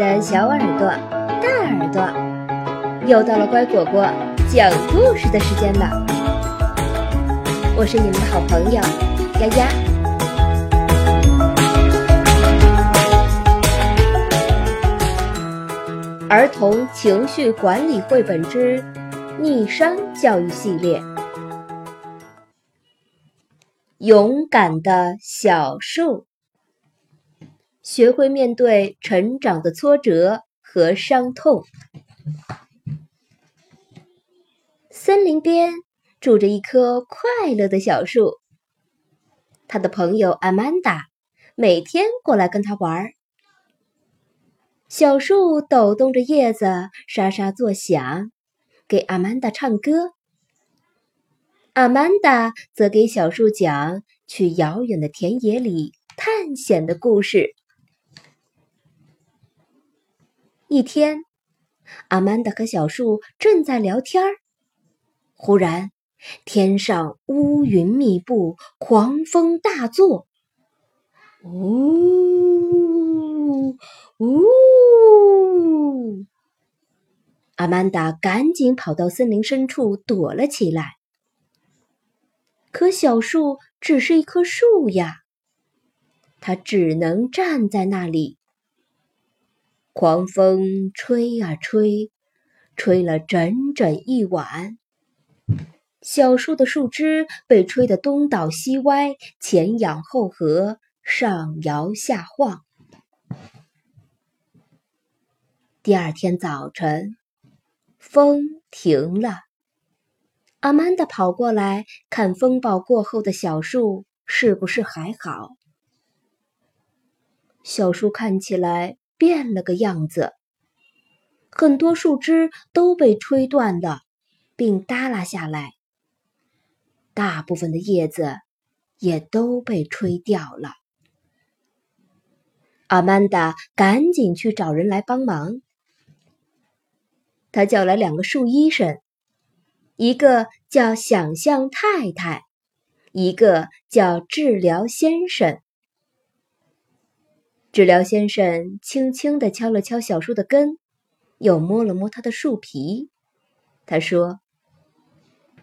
的小耳朵、大耳朵，又到了乖果果讲故事的时间了。我是你们的好朋友丫丫。儿童情绪管理绘本之逆商教育系列，勇敢的小树。学会面对成长的挫折和伤痛。森林边住着一棵快乐的小树，他的朋友阿曼达每天过来跟他玩。小树抖动着叶子，沙沙作响，给阿曼达唱歌。阿曼达则给小树讲去遥远的田野里探险的故事。一天，阿曼达和小树正在聊天，忽然天上乌云密布，狂风大作。呜呜！阿曼达赶紧跑到森林深处躲了起来。可小树只是一棵树呀，它只能站在那里。狂风吹啊吹，吹了整整一晚。小树的树枝被吹得东倒西歪，前仰后合，上摇下晃。第二天早晨，风停了。阿曼达跑过来看风暴过后的小树是不是还好。小树看起来。变了个样子，很多树枝都被吹断了，并耷拉下来。大部分的叶子也都被吹掉了。阿曼达赶紧去找人来帮忙。他叫来两个树医生，一个叫想象太太，一个叫治疗先生。治疗先生轻轻地敲了敲小树的根，又摸了摸它的树皮。他说：“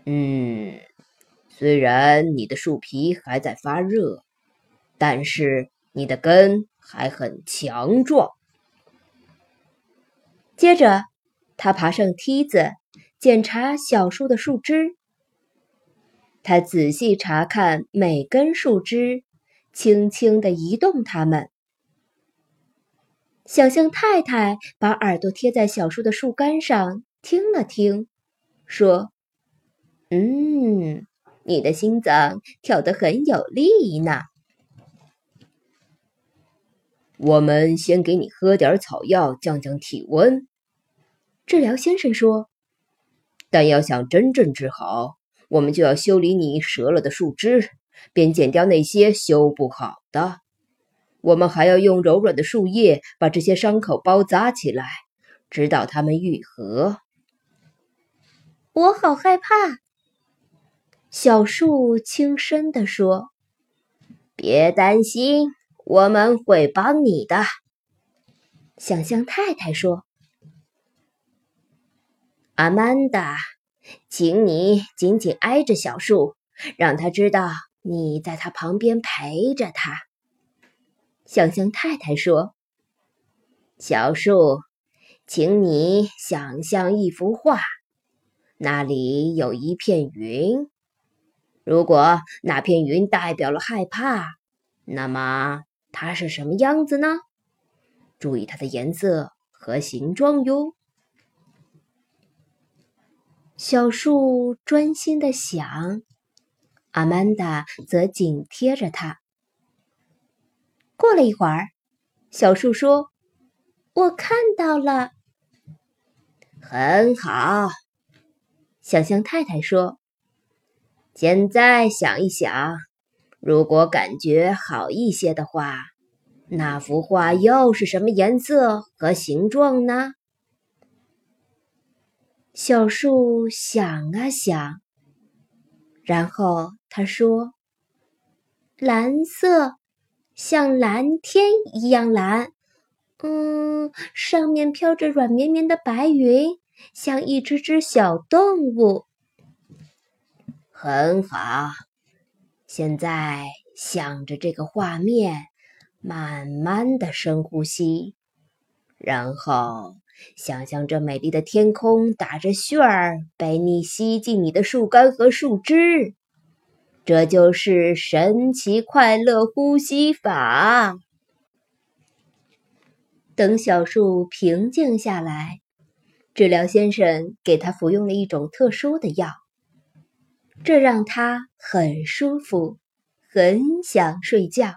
嗯，虽然你的树皮还在发热，但是你的根还很强壮。”接着，他爬上梯子，检查小树的树枝。他仔细查看每根树枝，轻轻地移动它们。想象太太把耳朵贴在小树的树干上，听了听，说：“嗯，你的心脏跳得很有力呢。”我们先给你喝点草药，降降体温。”治疗先生说。“但要想真正治好，我们就要修理你折了的树枝，并剪掉那些修不好的。”我们还要用柔软的树叶把这些伤口包扎起来，直到它们愈合。我好害怕，小树轻声地说：“别担心，我们会帮你的。”想象太太说：“阿曼达，请你紧紧挨着小树，让他知道你在他旁边陪着他。”想象太太说：“小树，请你想象一幅画，那里有一片云。如果那片云代表了害怕，那么它是什么样子呢？注意它的颜色和形状哟。”小树专心的想，阿曼达则紧贴着它。过了一会儿，小树说：“我看到了，很好。”想象太太说：“现在想一想，如果感觉好一些的话，那幅画又是什么颜色和形状呢？”小树想啊想，然后他说：“蓝色。”像蓝天一样蓝，嗯，上面飘着软绵绵的白云，像一只只小动物。很好，现在想着这个画面，慢慢的深呼吸，然后想象这美丽的天空打着旋儿，被你吸进你的树干和树枝。这就是神奇快乐呼吸法。等小树平静下来，治疗先生给他服用了一种特殊的药，这让他很舒服，很想睡觉。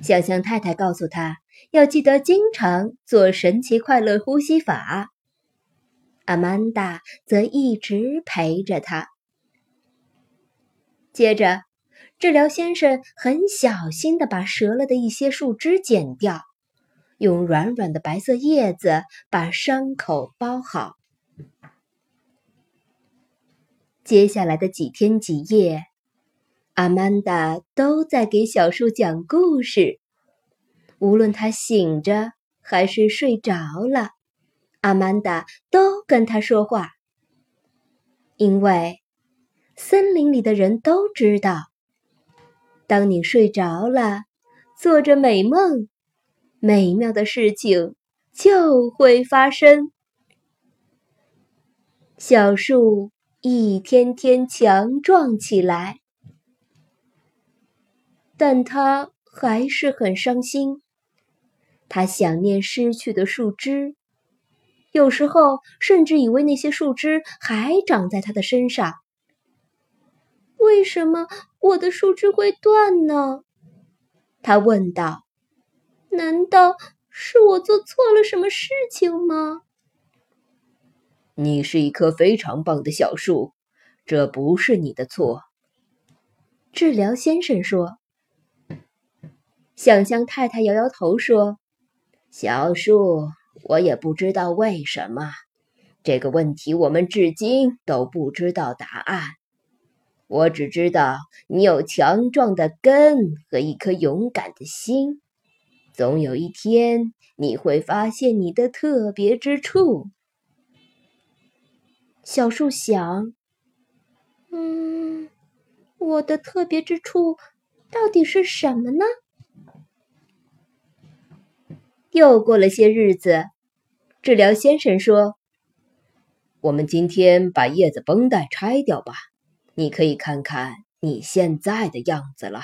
香香太太告诉他要记得经常做神奇快乐呼吸法。阿曼达则一直陪着他。接着，治疗先生很小心的把折了的一些树枝剪掉，用软软的白色叶子把伤口包好。接下来的几天几夜，阿曼达都在给小树讲故事。无论他醒着还是睡着了，阿曼达都跟他说话，因为。森林里的人都知道，当你睡着了，做着美梦，美妙的事情就会发生。小树一天天强壮起来，但它还是很伤心。它想念失去的树枝，有时候甚至以为那些树枝还长在它的身上。为什么我的树枝会断呢？他问道。难道是我做错了什么事情吗？你是一棵非常棒的小树，这不是你的错。治疗先生说。想象太太摇摇头说：“小树，我也不知道为什么这个问题，我们至今都不知道答案。”我只知道你有强壮的根和一颗勇敢的心，总有一天你会发现你的特别之处。小树想：“嗯，我的特别之处到底是什么呢？”又过了些日子，治疗先生说：“我们今天把叶子绷带拆掉吧。”你可以看看你现在的样子了。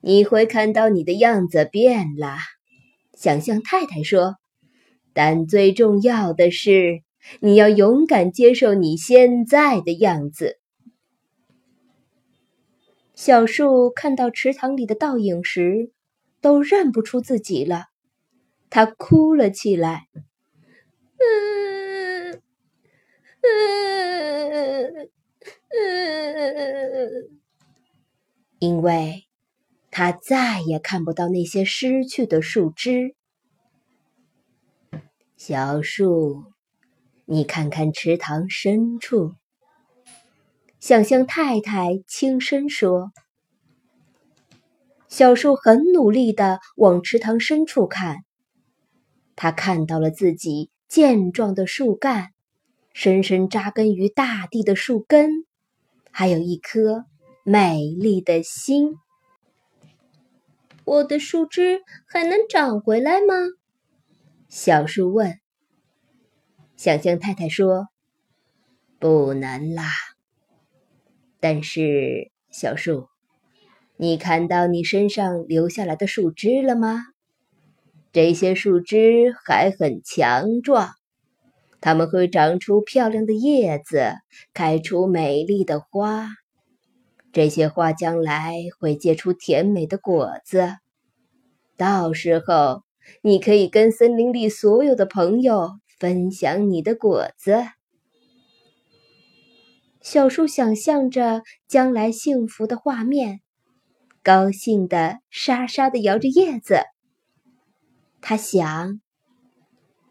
你会看到你的样子变了，想象太太说。但最重要的是，你要勇敢接受你现在的样子。小树看到池塘里的倒影时，都认不出自己了，他哭了起来。嗯嗯。因为他再也看不到那些失去的树枝。小树，你看看池塘深处。想象太太轻声说。小树很努力的往池塘深处看，他看到了自己健壮的树干，深深扎根于大地的树根。还有一颗美丽的心。我的树枝还能长回来吗？小树问。想象太太说：“不能啦。”但是，小树，你看到你身上留下来的树枝了吗？这些树枝还很强壮。它们会长出漂亮的叶子，开出美丽的花。这些花将来会结出甜美的果子，到时候你可以跟森林里所有的朋友分享你的果子。小树想象着将来幸福的画面，高兴的沙沙的摇着叶子。他想。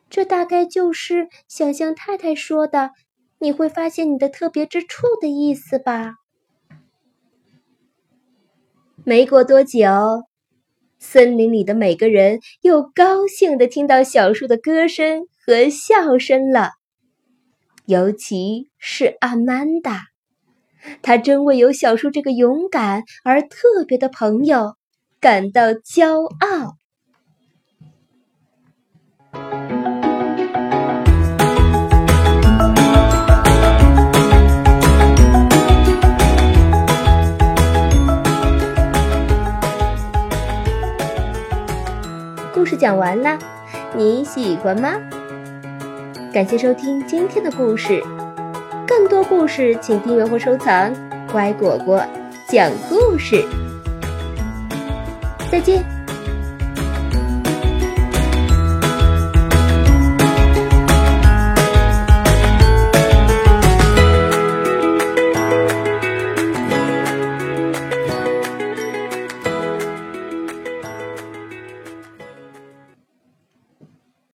这大概就是想象太太说的“你会发现你的特别之处”的意思吧。没过多久，森林里的每个人又高兴地听到小树的歌声和笑声了，尤其是阿曼达，他真为有小树这个勇敢而特别的朋友感到骄傲。讲完了，你喜欢吗？感谢收听今天的故事，更多故事请订阅或收藏。乖果果讲故事，再见。